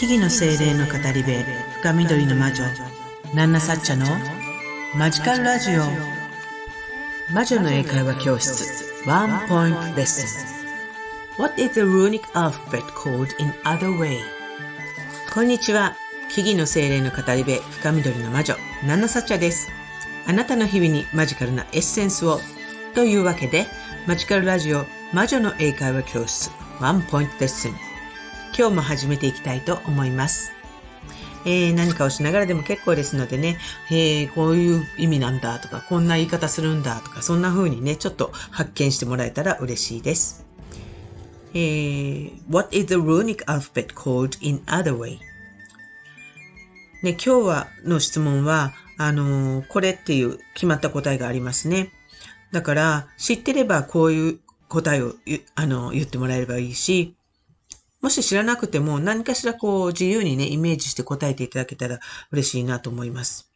木々の精霊の語り部深緑の魔女ナンナサッチャのマジカルラジオ。魔女の英会話教室ワンポイントレッスン。What is the runic alphabet called in other way? こんにちは木々の精霊の語り部深緑の魔女ナンナサッチャです。あなたの日々にマジカルなエッセンスをというわけでマジカルラジオ魔女の英会話教室ワンポイントレッスン。今日も始めていきたいと思います。えー、何かをしながらでも結構ですのでね、えー、こういう意味なんだとか、こんな言い方するんだとか、そんな風にね、ちょっと発見してもらえたら嬉しいです。えー、What is the runic alphabet called in other way? ね、今日はの質問は、あのー、これっていう決まった答えがありますね。だから、知ってればこういう答えをあの言ってもらえればいいし、もし知らなくても何かしらこう自由にね、イメージして答えていただけたら嬉しいなと思います。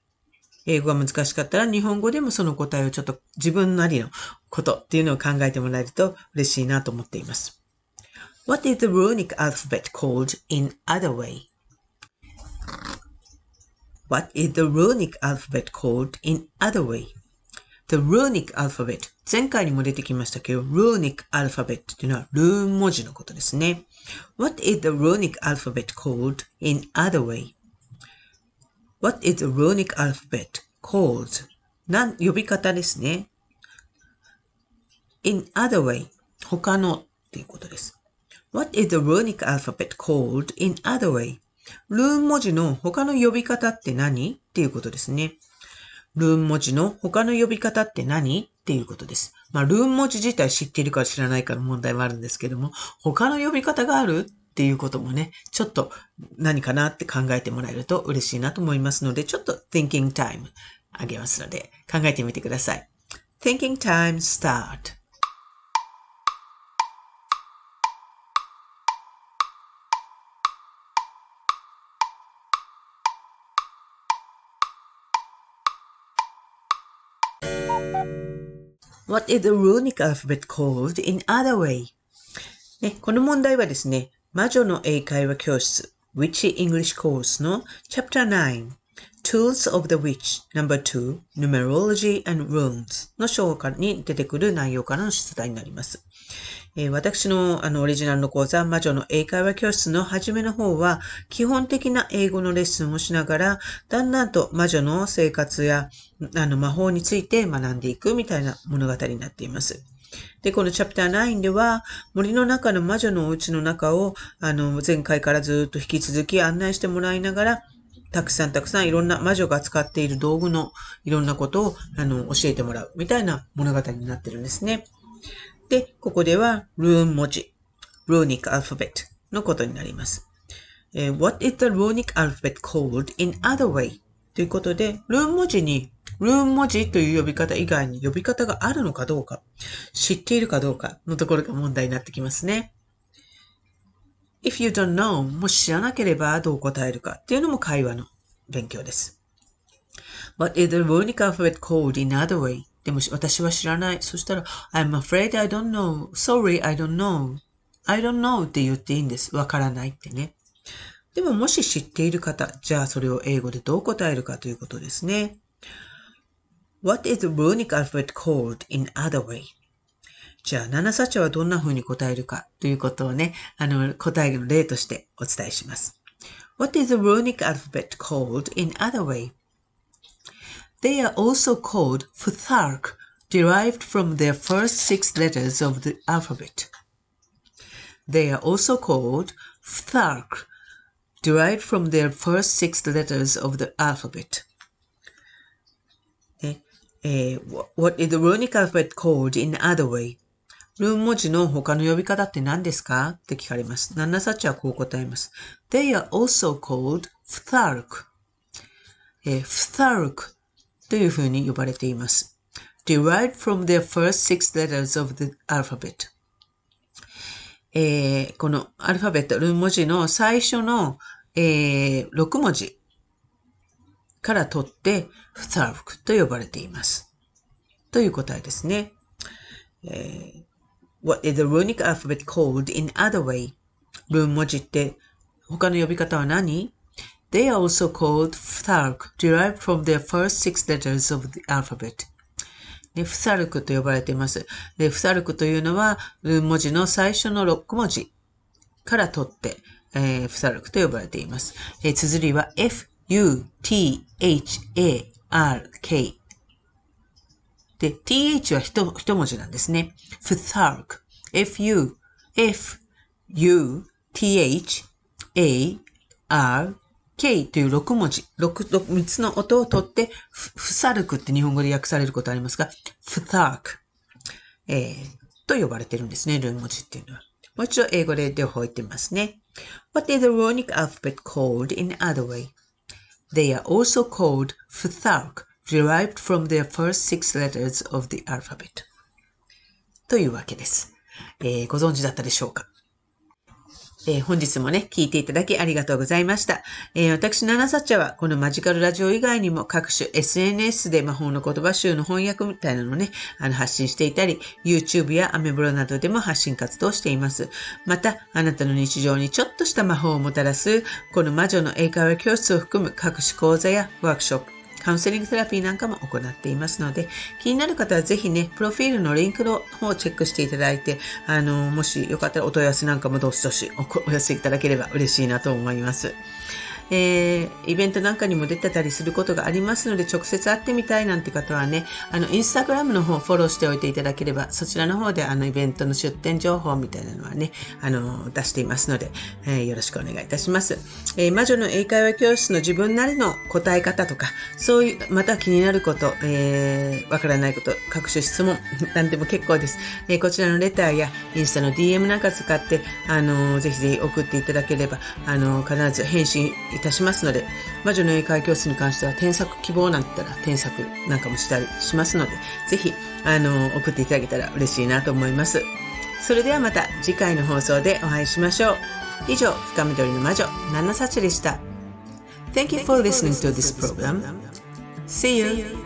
英語が難しかったら日本語でもその答えをちょっと自分なりのことっていうのを考えてもらえると嬉しいなと思っています。What is the runic alphabet called in other way? What is the runic alphabet called in other way? The runic alphabet 前回にも出てきましたけど、runic alphabet っていうのはルーン文字のことですね。What is the runic alphabet called in other way? What is the runic alphabet called? なん、呼び方ですね。in other way 他のっていうことです。What is the runic alphabet called in other way? ルーン文字の他の呼び方って何っていうことですね。ルーン文字の他の呼び方って何？っていうことです。まあ、ルーン文字自体知っているか知らないかの問題もあるんですけども、他の呼び方がある？っていうこともね、ちょっと何かなって考えてもらえると嬉しいなと思いますので、ちょっと thinking time あげますので、考えてみてください。thinking time start. What is the runic alphabet called in other way? ね、この問題はですね、魔女の英会話教室 Witchy English Course の Chapter 9 Tools of the Witch No.2 Numerology and Runes の章に出てくる内容からの出題になります。えー、私のあのオリジナルの講座、魔女の英会話教室の初めの方は、基本的な英語のレッスンをしながら、だんだんと魔女の生活やあの魔法について学んでいくみたいな物語になっています。で、このチャプター9では、森の中の魔女のお家の中を、あの、前回からずっと引き続き案内してもらいながら、たくさんたくさんいろんな魔女が使っている道具のいろんなことを、あの、教えてもらうみたいな物語になってるんですね。で、ここでは、ルーン文字、ルーニックアルファベットのことになります。え、What is the runic alphabet called in other way? ということで、ルーン文字に、ルーン文字という呼び方以外に呼び方があるのかどうか、知っているかどうかのところが問題になってきますね。If you don't know, もし知らなければどう答えるかっていうのも会話の勉強です。What is the runic alphabet called in other way? でも私は知らない。そしたら、I'm afraid I don't know.Sorry, I don't know.I don't know って言っていいんです。わからないってね。でももし知っている方、じゃあそれを英語でどう答えるかということですね。What is the runic alphabet called in other way? じゃあ、七サチャはどんな風に答えるかということをね、あの、答えの例としてお伝えします。What is the runic alphabet called in other way? They are also called Futhark, derived from their first six letters of the alphabet. They are also called Futhark, derived from their first six letters of the alphabet. Eh, what is the runic alphabet called in other way? ルーン文字の他の呼び方って何ですか？って聞かれます。ナンナサッチはこう答えます？They are also called Futhark. えー、Futhark というふうに呼ばれています。derived from their first six letters of the alphabet. えー、このアルファベット、ルーン文字の最初の、えー、6文字から取って、フタルクと呼ばれています。という答えですね。えー、What is the runic alphabet called in other way? ルーン文字って他の呼び方は何 ?They are also called Phthalk, derived from their first six letters of the alphabet. で、フサルクと呼ばれています。で、フサルクというのは、ルーン文字の最初の6文字から取って、えー、フサルクと呼ばれています。えー、綴りは F, U, T, H, A, R, K。で、th は一一文字なんですね。フサルク。F, U, F, U, T, H, A, R, K という6文字、6、3つの音を取って、フサルクって日本語で訳されることありますが、フサーク、えー、と呼ばれてるんですね、ルー文字っていうのは。もう一度英語で両方言ってみますね。What is the Runic alphabet called in other way? They are also called Futhark, derived from their first six letters of the alphabet. というわけです。えー、ご存知だったでしょうか？えー、本日もね、聞いていただきありがとうございました。えー、私、ナナサッチャは、このマジカルラジオ以外にも各種 SNS で魔法の言葉集の翻訳みたいなのをね、あの、発信していたり、YouTube やアメブロなどでも発信活動しています。また、あなたの日常にちょっとした魔法をもたらす、この魔女の英会話教室を含む各種講座やワークショップ、カウンセリングセラピーなんかも行っていますので、気になる方はぜひね、プロフィールのリンクの方をチェックしていただいて、あの、もしよかったらお問い合わせなんかもどしどしお寄せいただければ嬉しいなと思います。えー、イベントなんかにも出てたりすることがありますので、直接会ってみたいなんて方はね、あの、インスタグラムの方フォローしておいていただければ、そちらの方であの、イベントの出店情報みたいなのはね、あの、出していますので、えー、よろしくお願いいたします。えー、魔女の英会話教室の自分なりの答え方とか、そういう、また気になること、えー、わからないこと、各種質問、何でも結構です。えー、こちらのレターやインスタの DM なんか使って、あの、ぜひぜひ送っていただければ、あの、必ず返信いたしますので、魔女の英会教室に関しては添削希望なんて言ったら添削なんかもしたりしますので、ぜひ、あの、送っていただけたら嬉しいなと思います。それではまた次回の放送でお会いしましょう。以上、深緑の魔女、ナナサチでした。Thank you for listening to this program. See you!